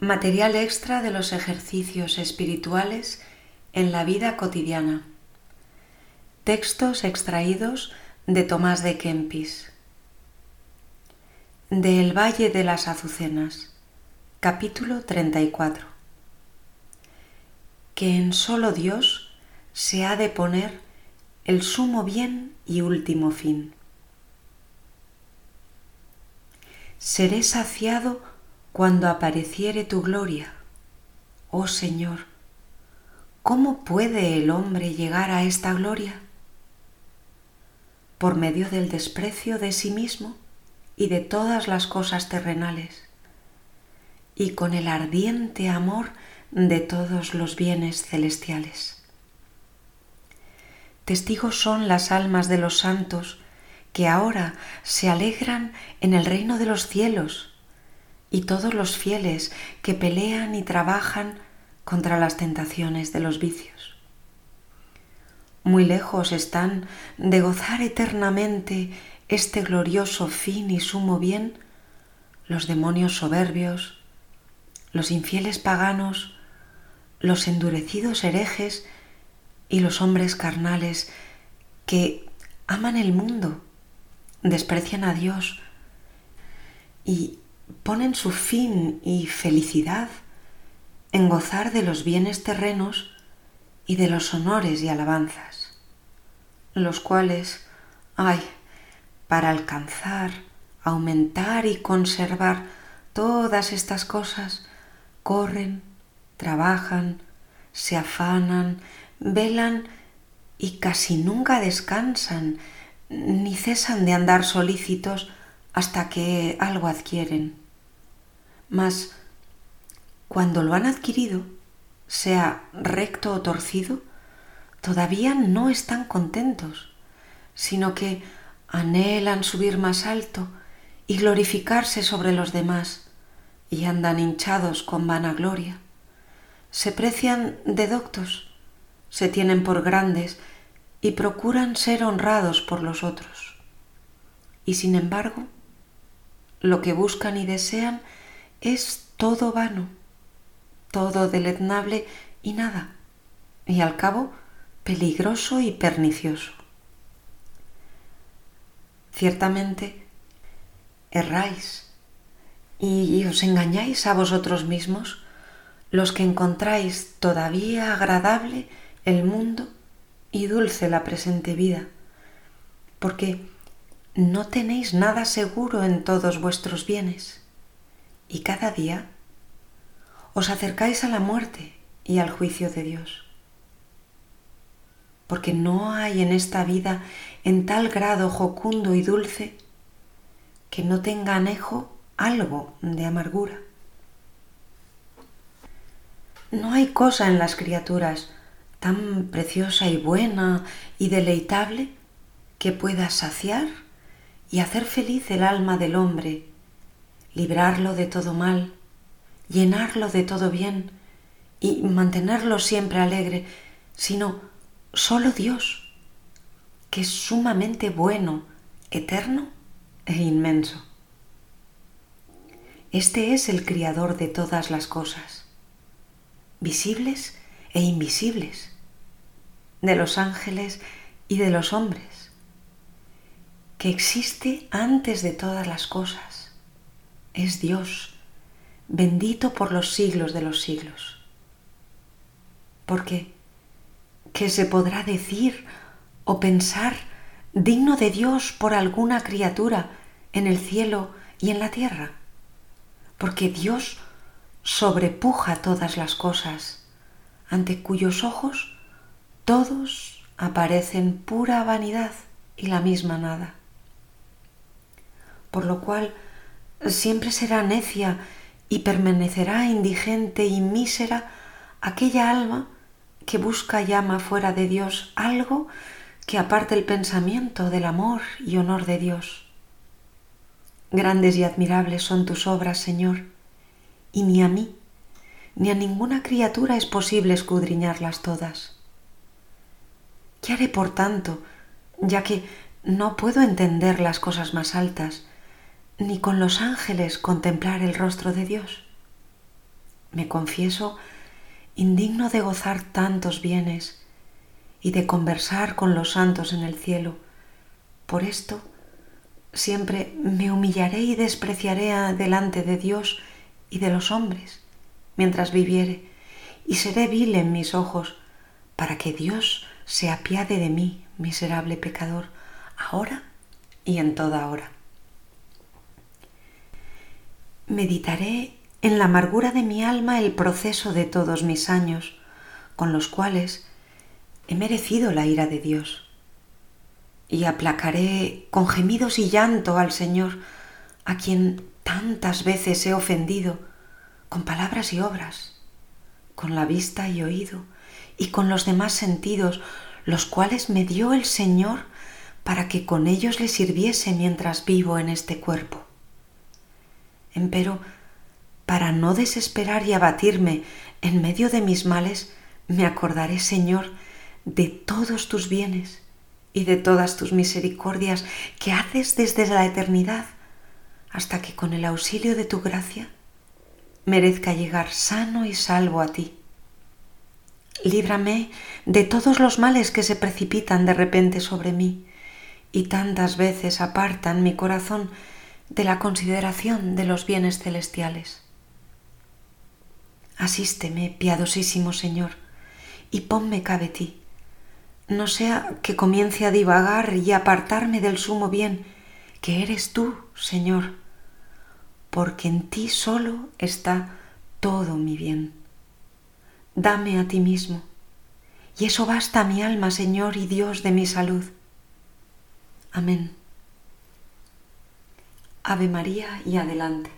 Material extra de los ejercicios espirituales en la vida cotidiana. Textos extraídos de Tomás de Kempis. Del Valle de las Azucenas. Capítulo 34. Que en solo Dios se ha de poner el sumo bien y último fin. Seré saciado cuando apareciere tu gloria. Oh Señor, ¿cómo puede el hombre llegar a esta gloria? Por medio del desprecio de sí mismo y de todas las cosas terrenales, y con el ardiente amor de todos los bienes celestiales. Testigos son las almas de los santos que ahora se alegran en el reino de los cielos y todos los fieles que pelean y trabajan contra las tentaciones de los vicios. Muy lejos están de gozar eternamente este glorioso fin y sumo bien los demonios soberbios, los infieles paganos, los endurecidos herejes y los hombres carnales que aman el mundo, desprecian a Dios y ponen su fin y felicidad en gozar de los bienes terrenos y de los honores y alabanzas, los cuales, ay, para alcanzar, aumentar y conservar. Todas estas cosas, corren, trabajan, se afanan, velan y casi nunca descansan, ni cesan de andar solícitos hasta que algo adquieren. Mas cuando lo han adquirido, sea recto o torcido, todavía no están contentos, sino que anhelan subir más alto y glorificarse sobre los demás, y andan hinchados con vanagloria. Se precian de doctos, se tienen por grandes y procuran ser honrados por los otros. Y sin embargo, lo que buscan y desean es todo vano, todo deleznable y nada, y al cabo peligroso y pernicioso. Ciertamente, erráis y os engañáis a vosotros mismos los que encontráis todavía agradable el mundo y dulce la presente vida, porque no tenéis nada seguro en todos vuestros bienes y cada día os acercáis a la muerte y al juicio de Dios. Porque no hay en esta vida en tal grado jocundo y dulce que no tenga anejo algo de amargura. No hay cosa en las criaturas tan preciosa y buena y deleitable que pueda saciar y hacer feliz el alma del hombre, librarlo de todo mal, llenarlo de todo bien y mantenerlo siempre alegre, sino solo Dios, que es sumamente bueno, eterno e inmenso. Este es el Criador de todas las cosas, visibles e invisibles, de los ángeles y de los hombres que existe antes de todas las cosas. Es Dios, bendito por los siglos de los siglos. Porque, ¿qué se podrá decir o pensar digno de Dios por alguna criatura en el cielo y en la tierra? Porque Dios sobrepuja todas las cosas, ante cuyos ojos todos aparecen pura vanidad y la misma nada por lo cual siempre será necia y permanecerá indigente y mísera aquella alma que busca y ama fuera de Dios algo que aparte el pensamiento del amor y honor de Dios. Grandes y admirables son tus obras, Señor, y ni a mí, ni a ninguna criatura es posible escudriñarlas todas. ¿Qué haré por tanto, ya que no puedo entender las cosas más altas, ni con los ángeles contemplar el rostro de Dios. me confieso indigno de gozar tantos bienes y de conversar con los santos en el cielo. Por esto, siempre me humillaré y despreciaré delante de Dios y de los hombres mientras viviere, y seré vil en mis ojos, para que Dios se apiade de mí, miserable pecador, ahora y en toda hora. Meditaré en la amargura de mi alma el proceso de todos mis años, con los cuales he merecido la ira de Dios. Y aplacaré con gemidos y llanto al Señor, a quien tantas veces he ofendido, con palabras y obras, con la vista y oído, y con los demás sentidos, los cuales me dio el Señor para que con ellos le sirviese mientras vivo en este cuerpo. Empero, para no desesperar y abatirme en medio de mis males, me acordaré, Señor, de todos tus bienes y de todas tus misericordias que haces desde la eternidad, hasta que con el auxilio de tu gracia merezca llegar sano y salvo a ti. Líbrame de todos los males que se precipitan de repente sobre mí y tantas veces apartan mi corazón de la consideración de los bienes celestiales. Asísteme, piadosísimo Señor, y ponme cabe ti, no sea que comience a divagar y apartarme del sumo bien, que eres tú, Señor, porque en ti solo está todo mi bien. Dame a ti mismo, y eso basta a mi alma, Señor y Dios de mi salud. Amén. Ave María y adelante.